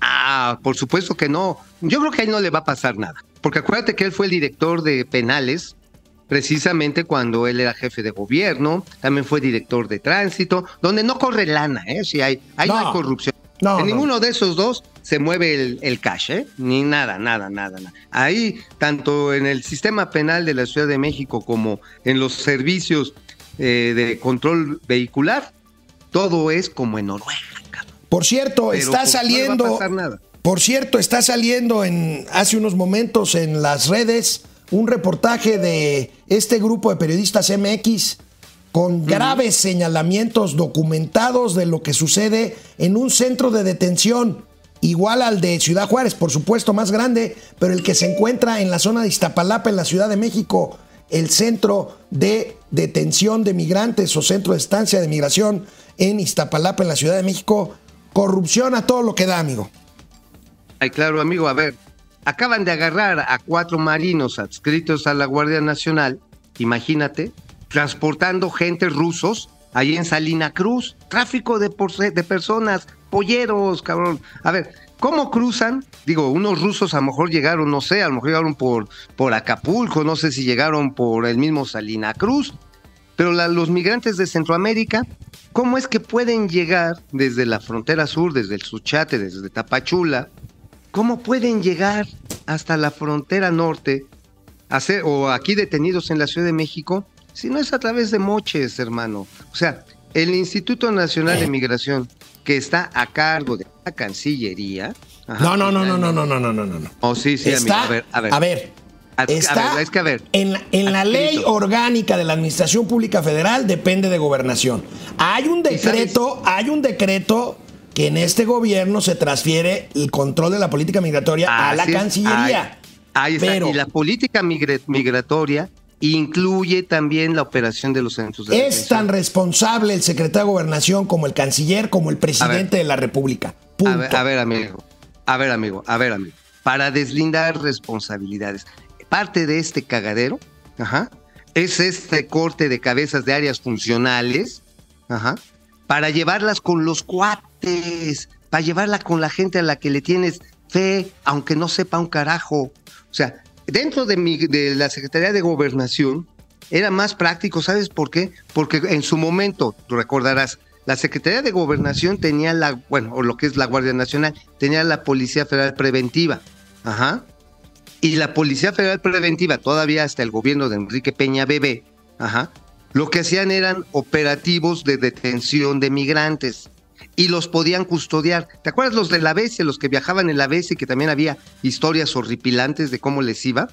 Ah, por supuesto que no. Yo creo que a él no le va a pasar nada. Porque acuérdate que él fue el director de penales precisamente cuando él era jefe de gobierno, también fue director de tránsito, donde no corre lana, ¿eh? Si hay, ahí no, No. hay corrupción. No, en no. ninguno de esos dos se mueve el, el cash, ¿eh? Ni nada, nada, nada, nada. Ahí, tanto en el sistema penal de la Ciudad de México como en los servicios eh, de control vehicular, todo es como en Noruega, cabrón. Por cierto, Pero, está pues, no va a saliendo. pasar nada. Por cierto, está saliendo en hace unos momentos en las redes un reportaje de este grupo de periodistas MX con graves señalamientos documentados de lo que sucede en un centro de detención igual al de Ciudad Juárez, por supuesto más grande, pero el que se encuentra en la zona de Iztapalapa en la Ciudad de México, el centro de detención de migrantes o centro de estancia de migración en Iztapalapa en la Ciudad de México, corrupción a todo lo que da, amigo. Ay, claro, amigo, a ver, acaban de agarrar a cuatro marinos adscritos a la Guardia Nacional, imagínate, transportando gente rusos ahí en Salina Cruz, tráfico de, de personas, polleros, cabrón. A ver, ¿cómo cruzan? Digo, unos rusos a lo mejor llegaron, no sé, a lo mejor llegaron por, por Acapulco, no sé si llegaron por el mismo Salina Cruz, pero los migrantes de Centroamérica, ¿cómo es que pueden llegar desde la frontera sur, desde el Suchate, desde Tapachula? ¿Cómo pueden llegar hasta la frontera norte hacer, o aquí detenidos en la Ciudad de México si no es a través de moches, hermano? O sea, el Instituto Nacional de Migración, que está a cargo de la Cancillería. ajá, No, no, no, no, no, no, no, no, no, no. Oh, sí, sí, está, amigo. A ver, a ver. a ver, A- ver, es que a ver. en la, en la ley orgánica de la Administración Pública Federal depende de gobernación. Hay un decreto, hay un decreto que en este gobierno se transfiere el control de la política migratoria a la es, Cancillería. Ahí, ahí está. Pero y la política migratoria incluye también la operación de los centros de es tan responsable el secretario de Gobernación como el canciller, como el presidente de la República. Punto. A ver, a ver, amigo. A ver, amigo. A ver, amigo. Para deslindar responsabilidades. Parte de este cagadero, ajá, es este corte de cabezas de áreas funcionales, ajá, para llevarlas con los cuates, para llevarla con la gente a la que le tienes fe, aunque no sepa un carajo. O sea, dentro de, mi, de la Secretaría de Gobernación era más práctico, ¿sabes por qué? Porque en su momento, tú recordarás, la Secretaría de Gobernación tenía la, bueno, o lo que es la Guardia Nacional, tenía la Policía Federal Preventiva. Ajá. Y la Policía Federal Preventiva, todavía hasta el gobierno de Enrique Peña Bebé, ajá, lo que hacían eran operativos de detención de migrantes. Y los podían custodiar. ¿Te acuerdas los de la BS, los que viajaban en la BS, que también había historias horripilantes de cómo les iba?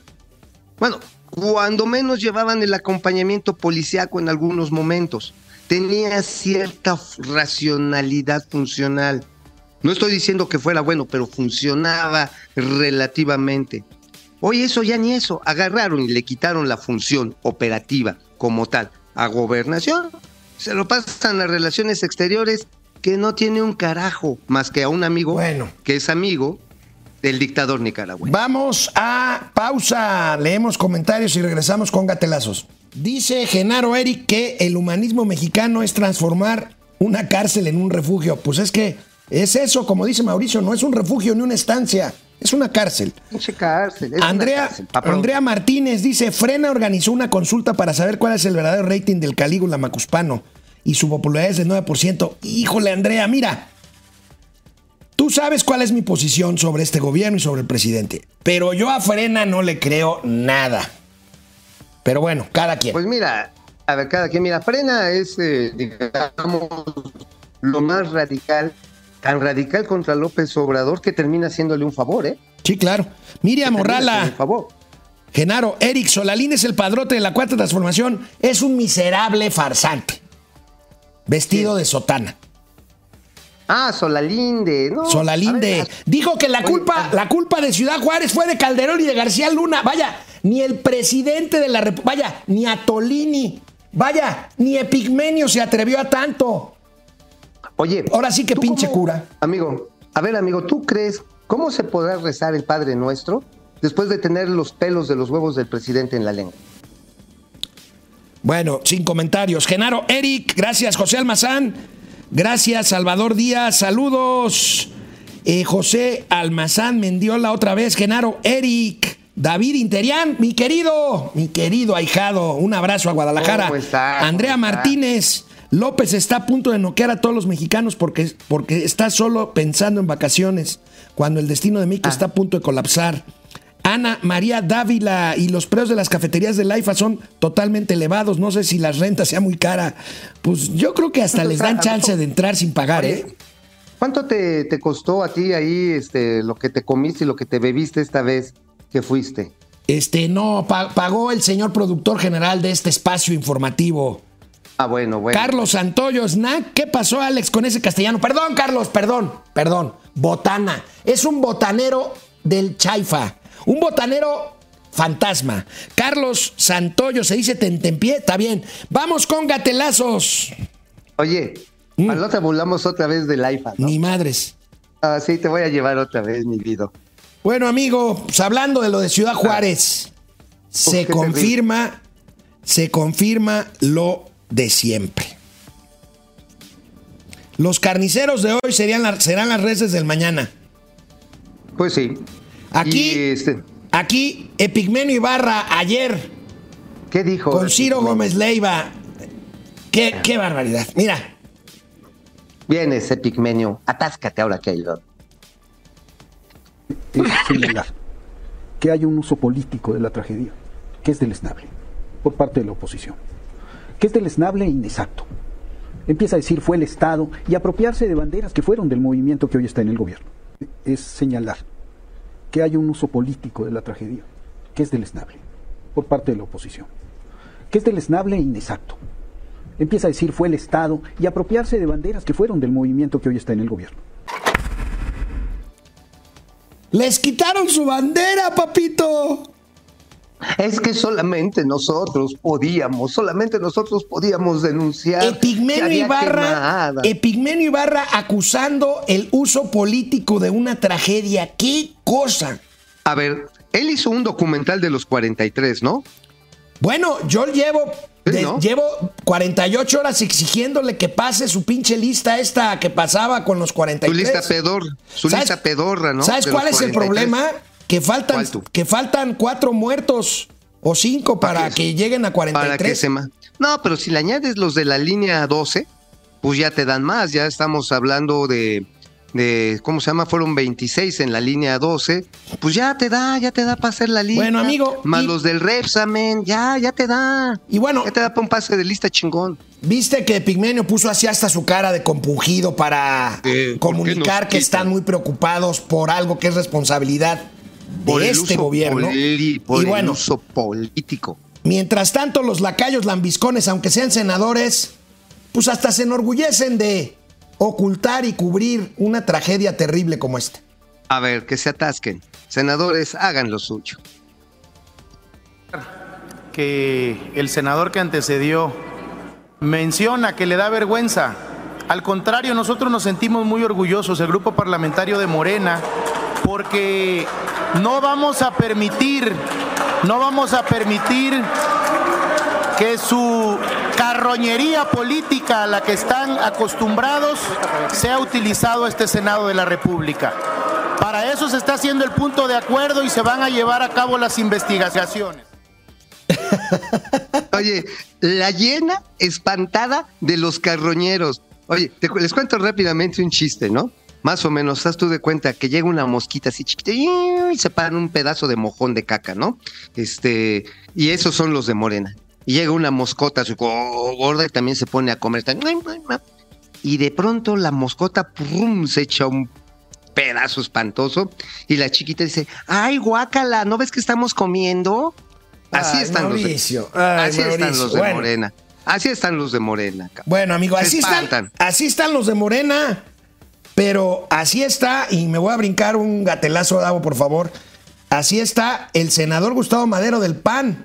Bueno, cuando menos llevaban el acompañamiento policiaco en algunos momentos. Tenía cierta racionalidad funcional. No estoy diciendo que fuera bueno, pero funcionaba relativamente. Hoy eso ya ni eso. Agarraron y le quitaron la función operativa como tal a gobernación. Se lo pasan a relaciones exteriores que no tiene un carajo más que a un amigo Bueno. que es amigo del dictador nicaragüense. Vamos a pausa, leemos comentarios y regresamos con gatelazos. Dice Genaro Eric que el humanismo mexicano es transformar una cárcel en un refugio. Pues es que es eso, como dice Mauricio, no es un refugio ni una estancia, es una cárcel. Cárcel, es una Andrea, cárcel. Andrea Martínez dice, Frena organizó una consulta para saber cuál es el verdadero rating del Calígula Macuspano y su popularidad es del 9%. Híjole, Andrea, mira, tú sabes cuál es mi posición sobre este gobierno y sobre el presidente, pero yo a Frena no le creo nada. Pero bueno, cada quien. Pues mira, a ver, cada quien, mira, Frena es, eh, digamos, lo más radical, tan radical contra López Obrador que termina haciéndole un favor, ¿eh? sí, claro. Miriam Morrala, Un favor. Genaro, Eric Solalín es el padrote de la cuarta transformación, es un miserable farsante, vestido de sotana. Ah, Solalinde, ¿no? Solalinde ver, dijo que la culpa, la culpa de Ciudad Juárez fue de Calderón y de García Luna. Vaya, ni el presidente de la República, vaya, ni Atolini, vaya, ni Epigmenio se atrevió a tanto. Oye, Ahora sí que ¿tú pinche cómo- cura. Amigo, a ver, amigo, ¿tú crees cómo se podrá rezar el Padre Nuestro después de tener los pelos de los huevos del presidente en la lengua? Bueno, sin comentarios. Genaro, Eric, gracias, José Almazán. Gracias, Salvador Díaz. Saludos. Eh, José Almazán Mendiola otra vez. Genaro, Eric. David Interián, mi querido, mi querido ahijado. Un abrazo a Guadalajara. Andrea. Martínez. López está a punto de noquear a todos los mexicanos porque, porque está solo pensando en vacaciones, cuando el destino de Ah. México está a punto de colapsar. Ana María Dávila y los precios de las cafeterías del IFA son totalmente elevados. No sé si las rentas sea muy cara. Pues yo creo que hasta les dan chance de entrar sin pagar, ¿eh? ¿Cuánto te, te costó a ti ahí este, lo que te comiste y lo que te bebiste esta vez que fuiste? Este, no, pa- pagó el señor productor general de este espacio informativo. Ah, bueno, bueno. Carlos Santoyo, Snack, ¿qué pasó, Alex, con ese castellano? Perdón, Carlos, perdón, perdón. Botana. Es un botanero del Chaifa. Un botanero fantasma. Carlos Santoyo, se dice tentempié, está bien. Vamos con gatelazos. Oye, Mm. al otro volamos otra vez del IFA, ¿no? Ni madres. Ah, sí, te voy a llevar otra vez, mi vida. Bueno, amigo, pues hablando de lo de Ciudad Juárez, se confirma, se confirma lo de siempre. Los carniceros de hoy serían la- serán las reses del mañana. Pues sí. Aquí, Y, este, aquí, Epigmenio Ibarra, ayer, ¿Qué dijo? con Ciro Gómez Leiva. Qué, qué barbaridad. Mira, Viene ese pigmenio. Atáscate ahora, Keylor. es señalar que hay un uso político de la tragedia, que es deleznable, por parte de la oposición, que es deleznable e inexacto. Empieza a decir fue el Estado y apropiarse de banderas que fueron del movimiento que hoy está en el gobierno. Es señalar que hay un uso político de la tragedia, que es deleznable, por parte de la oposición, que es deleznable e inexacto. Empieza a decir fue el Estado y apropiarse de banderas que fueron del movimiento que hoy está en el gobierno. les quitaron su bandera, papito. Es que solamente nosotros podíamos, solamente nosotros podíamos denunciar. Epigmenio Ibarra. Epigmenio Ibarra acusando el uso político de una tragedia. ¡Qué cosa! A ver, él hizo un documental de los 43, ¿no? Bueno, yo llevo, Sí, de- ¿no? llevo 48 horas exigiéndole que pase su pinche lista esta que pasaba con los Su 43. lista pedor, su ¿Sabes- lista pedorra, ¿no? ¿Sabes De cuál es el 43. problema? Que faltan, que faltan cuatro muertos o cinco para que lleguen a 43. Para que se No, pero si le añades los de la línea 12, pues ya te dan más. Ya estamos hablando de, de ¿cómo se llama? Fueron 26 en la línea 12. Pues ya te da, ya te da para hacer la lista. Bueno, amigo, Más y- los del Repsamen, ya, ya te da. Y bueno, Ya te da para un pase de lista chingón. Viste que Pigmenio puso así hasta su cara de compungido para Eh, ¿por qué comunicar que están muy preocupados por algo que es responsabilidad Por de el este gobierno. y el bueno, uso político. mientras tanto los lacayos lambiscones, aunque sean senadores, pues hasta se enorgullecen de ocultar y cubrir una tragedia terrible como esta. A ver, que se atasquen. Senadores, hagan lo suyo. que el senador que antecedió menciona que le da vergüenza. Al contrario, nosotros nos sentimos muy orgullosos, el grupo parlamentario de Morena, porque no vamos a permitir, no vamos a permitir que su carroñería política a la que están acostumbrados sea utilizado este Senado de la República. Para eso se está haciendo el punto de acuerdo y se van a llevar a cabo las investigaciones. Oye, la llena espantada de los carroñeros. Oye, te les cuento rápidamente un chiste, ¿no? Más o menos, estás tú de cuenta que llega una mosquita así chiquita y se paran un pedazo de mojón de caca, ¿no? Este, y esos son los de Morena. Y llega una moscota así, go- gorda y también se pone a comer. Y de pronto la moscota ¡prum! se echa un pedazo espantoso y la chiquita dice, ay, guácala, ¿no ves que estamos comiendo? Así Ay, están Mauricio, los de, ay, así están los de bueno. Morena. Así están los de Morena. cabrón. Bueno, amigo, así están, así están los de Morena, pero así está, y me voy a brincar un gatelazo, Davo, por favor. Así está el senador Gustavo Madero del PAN.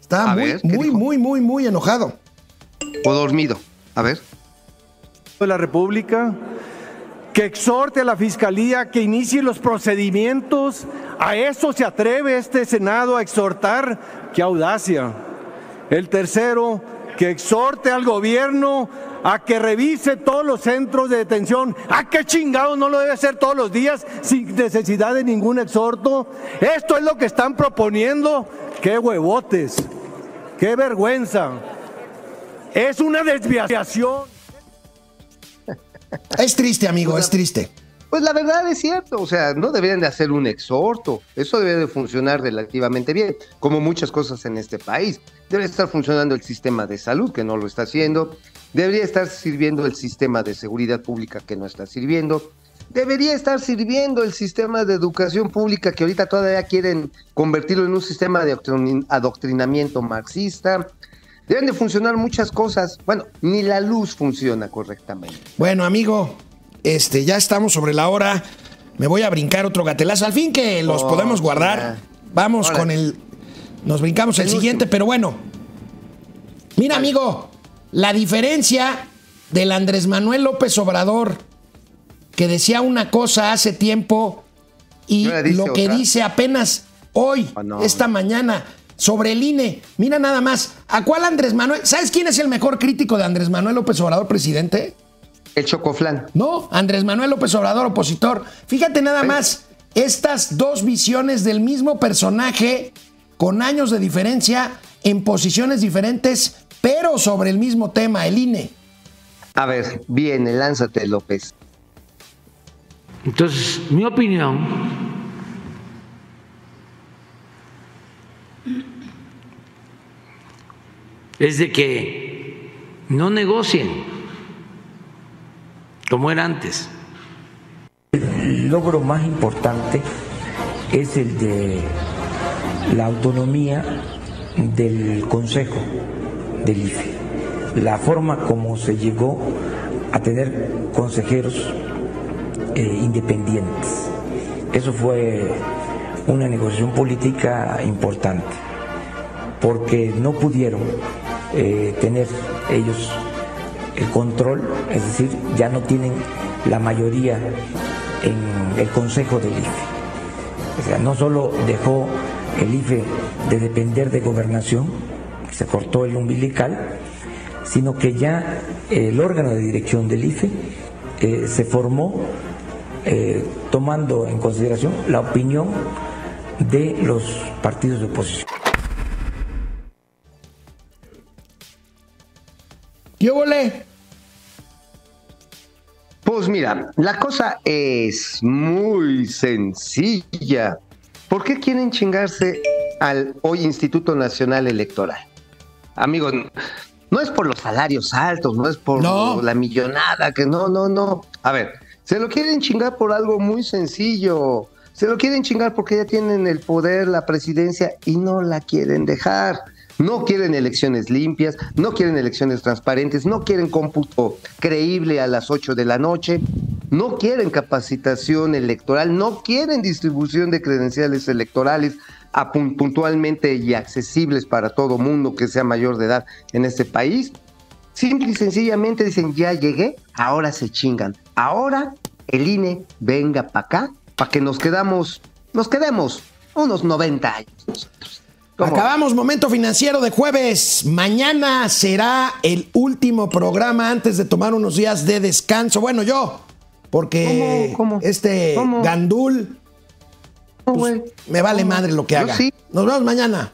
Está A muy, ver, ¿qué muy, muy, muy, muy enojado. O dormido. A ver. de la República que exhorte a la Fiscalía que inicie los procedimientos. A eso se atreve este Senado a exhortar. ¡Qué audacia! El tercero, que exhorte al gobierno a que revise todos los centros de detención. ¿A qué chingado no lo debe hacer todos los días sin necesidad de ningún exhorto? Esto es lo que están proponiendo. ¡Qué huevotes! ¡Qué vergüenza! Es una desviación. Es triste, amigo, es triste. Pues la verdad es cierto, o sea, no deberían de hacer un exhorto, eso debe de funcionar relativamente bien, como muchas cosas en este país. Debe estar funcionando el sistema de salud, que no lo está haciendo, debería estar sirviendo el sistema de seguridad pública, que no está sirviendo, debería estar sirviendo el sistema de educación pública, que ahorita todavía quieren convertirlo en un sistema de adoctrin- adoctrinamiento marxista. Deben de funcionar muchas cosas. Bueno, ni la luz funciona correctamente. Bueno, amigo, este, ya estamos sobre la hora. Me voy a brincar otro gatelazo. Al fin que los Oh, podemos ya. guardar. Vamos con el. Nos brincamos el El siguiente, último. pero bueno. Mira, amigo, la diferencia del Andrés Manuel López Obrador, que decía una cosa hace tiempo y ¿Y ahora dice lo que dice apenas hoy, Ah, no. esta mañana, sobre el INE. Mira nada más, ¿a cuál Andrés Manuel? ¿Sabes quién es el mejor crítico de Andrés Manuel López Obrador, presidente? El chocoflán. No, Andrés Manuel López Obrador, opositor. Fíjate nada más, estas dos visiones del mismo personaje, con años de diferencia, en posiciones diferentes, pero sobre el mismo tema, el INE. A ver, viene, lánzate, López. Entonces, mi opinión es de que no negocien como era antes. El logro más importante es el de la autonomía del Consejo del IFE, la forma como se llegó a tener consejeros eh, independientes. Eso fue una negociación política importante, porque no pudieron eh, tener ellos el control, es decir, ya no tienen la mayoría en el Consejo del IFE. O sea, no solo dejó el IFE de depender de gobernación, se cortó el umbilical, sino que ya el órgano de dirección del IFE eh, se formó eh, tomando en consideración la opinión de los partidos de oposición. ¿Qué volé? Pues mira, la cosa es muy sencilla. ¿Por qué quieren chingarse al hoy Instituto Nacional Electoral? Amigo, No es por los salarios altos, no es por No. la millonada, que no, no, no. A ver, se lo quieren chingar por algo muy sencillo. Se lo quieren chingar porque ya tienen el poder, la presidencia y no la quieren dejar. No quieren elecciones limpias, no quieren elecciones transparentes, no quieren cómputo creíble a las 8 de la noche, no quieren capacitación electoral, no quieren distribución de credenciales electorales puntualmente y accesibles para todo mundo que sea mayor de edad en este país. Simple y sencillamente dicen, ya llegué, ahora se chingan. Ahora el INE venga para acá, para que nos quedamos, nos quedemos unos 90 años. ¿Cómo? Acabamos momento financiero de jueves. Mañana será el último programa antes de tomar unos días de descanso. Bueno, yo, porque ¿Cómo? ¿Cómo? este ¿Cómo? Gandul ¿Cómo, güey? me vale madre lo que haga. sí. Nos vemos mañana.